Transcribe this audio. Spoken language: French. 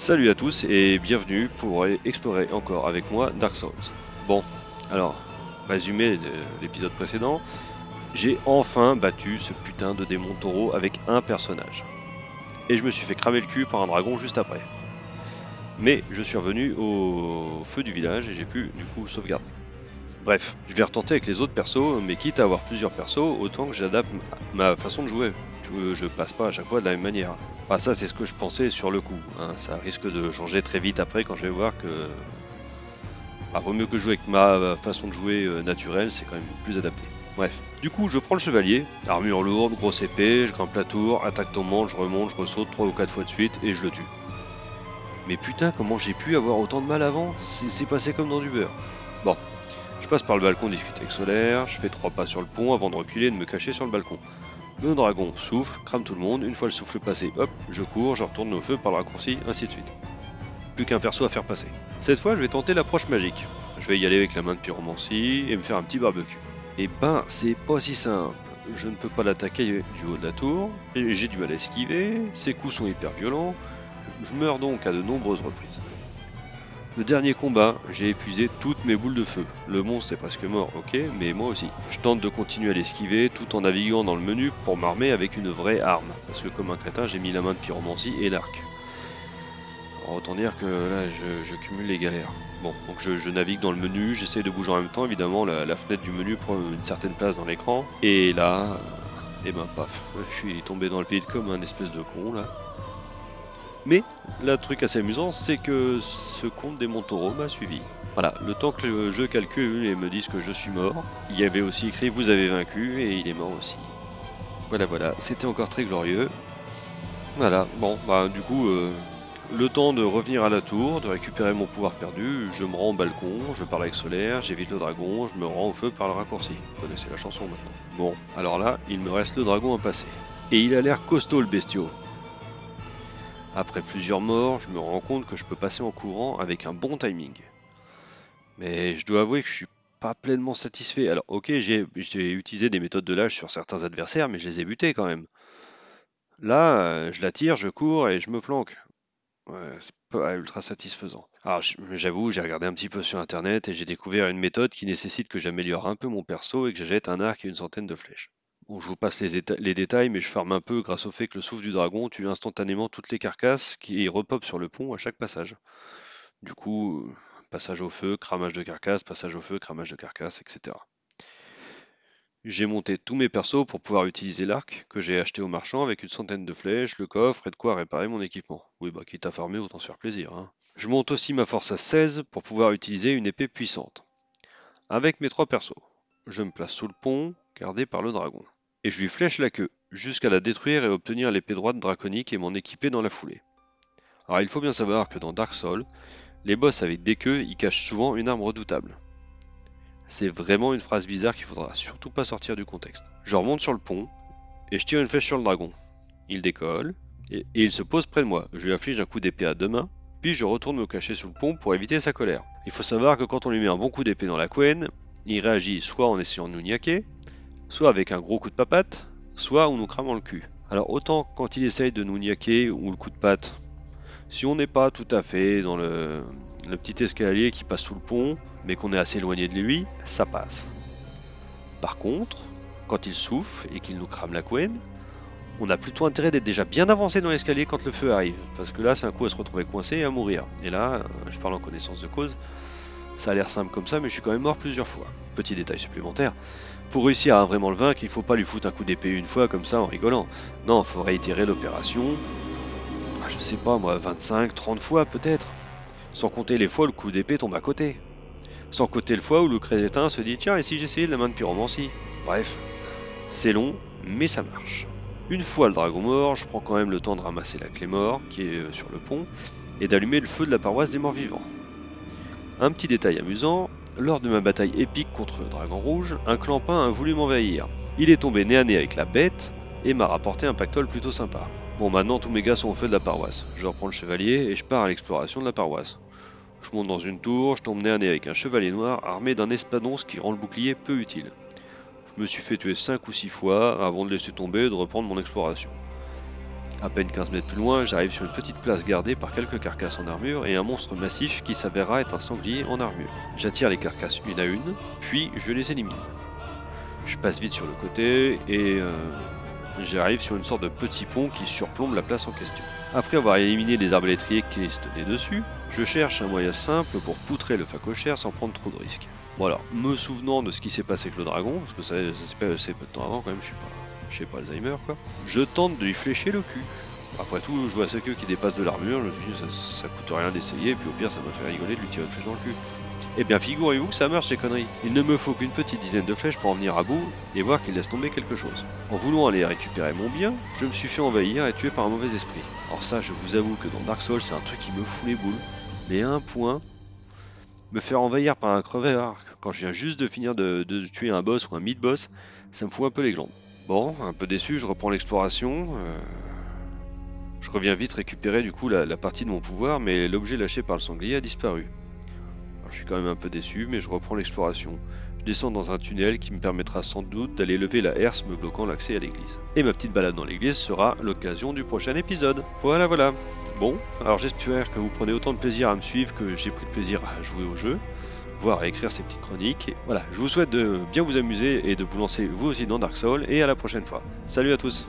Salut à tous et bienvenue pour explorer encore avec moi Dark Souls. Bon, alors, résumé de l'épisode précédent, j'ai enfin battu ce putain de démon taureau avec un personnage. Et je me suis fait cramer le cul par un dragon juste après. Mais je suis revenu au feu du village et j'ai pu du coup sauvegarder. Bref, je vais retenter avec les autres persos, mais quitte à avoir plusieurs persos, autant que j'adapte ma façon de jouer. Je passe pas à chaque fois de la même manière. Ah, ça, c'est ce que je pensais sur le coup. Hein. Ça risque de changer très vite après quand je vais voir que. Ah, vaut mieux que jouer avec ma façon de jouer euh, naturelle, c'est quand même plus adapté. Bref. Du coup, je prends le chevalier, armure lourde, grosse épée, je grimpe la tour, attaque tombante, je remonte, je ressaute 3 ou 4 fois de suite et je le tue. Mais putain, comment j'ai pu avoir autant de mal avant? C'est passé comme dans du beurre. Bon, je passe par le balcon discuter avec Solaire, je fais 3 pas sur le pont avant de reculer et de me cacher sur le balcon. Le dragon souffle, crame tout le monde, une fois le souffle passé, hop, je cours, je retourne au feu par le raccourci, ainsi de suite. Plus qu'un perso à faire passer. Cette fois, je vais tenter l'approche magique. Je vais y aller avec la main de pyromancie et me faire un petit barbecue. Et ben, c'est pas si simple. Je ne peux pas l'attaquer du haut de la tour, j'ai du mal à esquiver, ses coups sont hyper violents, je meurs donc à de nombreuses reprises. Le dernier combat, j'ai épuisé toutes mes boules de feu. Le monstre est presque mort, ok, mais moi aussi. Je tente de continuer à l'esquiver tout en naviguant dans le menu pour m'armer avec une vraie arme. Parce que comme un crétin, j'ai mis la main de pyromancie et l'arc. Autant dire que là, je, cumule les galères. Bon, donc je, navigue dans le menu, j'essaie de bouger en même temps, évidemment, la, fenêtre du menu prend une certaine place dans l'écran. Et là, et eh ben paf, je suis tombé dans le vide comme un espèce de con là. Mais le truc assez amusant, c'est que ce compte des Montaureaux m'a suivi. Voilà, le temps que le jeu calcule et me dise que je suis mort, il y avait aussi écrit vous avez vaincu et il est mort aussi. Voilà, voilà, c'était encore très glorieux. Voilà, bon, bah du coup, euh, le temps de revenir à la tour, de récupérer mon pouvoir perdu, je me rends au balcon, je parle avec Solaire, j'évite le dragon, je me rends au feu par le raccourci. Vous connaissez la chanson maintenant. Bon, alors là, il me reste le dragon à passer. Et il a l'air costaud le bestiau. Après plusieurs morts, je me rends compte que je peux passer en courant avec un bon timing. Mais je dois avouer que je suis pas pleinement satisfait. Alors ok, j'ai utilisé des méthodes de lâche sur certains adversaires, mais je les ai butés quand même. Là, euh, je la tire, je cours et je me planque. Ouais, c'est pas ultra satisfaisant. Alors j'avoue, j'ai regardé un petit peu sur internet et j'ai découvert une méthode qui nécessite que j'améliore un peu mon perso et que je jette un arc et une centaine de flèches. Bon, je vous passe les, détails, mais je ferme un peu grâce au fait que le souffle du dragon tue instantanément toutes les carcasses qui repopent sur le pont à chaque passage. Du coup, passage au feu, cramage de carcasse, passage au feu, cramage de carcasse, etc. J'ai monté tous mes persos pour pouvoir utiliser l'arc que j'ai acheté au marchand avec une centaine de flèches, le coffre et de quoi réparer mon équipement. Oui, bah quitte à farmer, autant se faire plaisir. Hein. Je monte aussi ma force à 16 pour pouvoir utiliser une épée puissante. Avec mes trois persos, je me place sous le pont, gardé par le dragon et je lui flèche la queue, jusqu'à la détruire et obtenir l'épée droite draconique et m'en équiper dans la foulée. Alors il faut bien savoir que dans Dark Souls, les boss avec des queues y cachent souvent une arme redoutable. C'est vraiment une phrase bizarre qu'il faudra surtout pas sortir du contexte. Je remonte sur le pont, et je tire une flèche sur le dragon. Il décolle, et, il se pose près de moi. Je lui inflige un coup d'épée à deux mains, puis je retourne me cacher sous le pont pour éviter sa colère. Il faut savoir que quand on lui met un bon coup d'épée dans la couenne, il réagit soit en essayant de nous niaquer, soit avec un gros coup de papate, soit en nous cramant le cul. Alors autant quand il essaye de nous niaquer ou le coup de patte, si on n'est pas tout à fait dans le, petit escalier qui passe sous le pont, mais qu'on est assez éloigné de lui, ça passe. Par contre, quand il souffle et qu'il nous crame la couenne, on a plutôt intérêt d'être déjà bien avancé dans l'escalier quand le feu arrive, parce que là c'est un coup à se retrouver coincé et à mourir. Et là, je parle en connaissance de cause, ça a l'air simple comme ça, mais je suis quand même mort plusieurs fois. Petit détail supplémentaire, pour réussir à vraiment le vaincre, il faut pas lui foutre un coup d'épée une fois comme ça en rigolant. Non, il faut réitérer l'opération, ah, je sais pas moi, 25, 30 fois peut-être. Sans compter les fois où le coup d'épée tombe à côté. Sans compter le fois où le crétin se dit tiens, et si j'essayais de la main de pyromancie? Bref, c'est long, mais ça marche. Une fois le dragon mort, je prends quand même le temps de ramasser la clé mort qui est euh, sur le pont et d'allumer le feu de la paroisse des morts vivants. Un petit détail amusant, lors de ma bataille épique contre le dragon rouge, un clampin a voulu m'envahir. Il est tombé nez à nez avec la bête et m'a rapporté un pactole plutôt sympa. Bon maintenant tous mes gars sont au feu de la paroisse. Je reprends le chevalier et je pars à l'exploration de la paroisse. Je monte dans une tour, je tombe nez à nez avec un chevalier noir armé d'un espadon qui rend le bouclier peu utile. Je me suis fait tuer 5 ou 6 fois avant de laisser tomber et de reprendre mon exploration. À peine 15 mètres plus loin, j'arrive sur une petite place gardée par quelques carcasses en armure et un monstre massif qui s'avérera être un sanglier en armure. J'attire les carcasses une à une, puis je les élimine. Je passe vite sur le côté et euh, j'arrive sur une sorte de petit pont qui surplombe la place en question. Après avoir éliminé les arbalétriers qui se tenaient dessus, je cherche un moyen simple pour poutrer le facochère sans prendre trop de risques. Voilà, me souvenant de ce qui s'est passé avec le dragon, parce que ça, s'est peu de temps avant quand même, je suis pas, je sais pas Alzheimer quoi, je tente de lui flécher le cul. Après tout, je vois ce queue qui dépasse de l'armure, je me suis dit ça, coûte rien d'essayer, et puis au pire ça m'a fait rigoler de lui tirer une flèche dans le cul. Eh bien, figurez-vous que ça marche ces conneries. Il ne me faut qu'une petite dizaine de flèches pour en venir à bout et voir qu'il laisse tomber quelque chose. En voulant aller récupérer mon bien, je me suis fait envahir et tuer par un mauvais esprit. Alors ça, je vous avoue que dans Dark Souls, c'est un truc qui me fout les boules. Mais à un point, me faire envahir par un creveur quand je viens juste de finir de, tuer un boss ou un mid-boss, ça me fout un peu les glandes. Bon, un peu déçu, je reprends l'exploration. Euh, je reviens vite récupérer du coup la partie de mon pouvoir, mais l'objet lâché par le sanglier a disparu je suis quand même un peu déçu, mais je reprends l'exploration. Je descends dans un tunnel qui me permettra sans doute d'aller lever la herse me bloquant l'accès à l'église. Et ma petite balade dans l'église sera l'occasion du prochain épisode. Voilà, voilà. Bon, alors j'espère que vous prenez autant de plaisir à me suivre que j'ai pris de plaisir à jouer au jeu, voire à écrire ces petites chroniques. Voilà, je vous souhaite de bien vous amuser et de vous lancer vous aussi dans Dark Souls, et à la prochaine fois. Salut à tous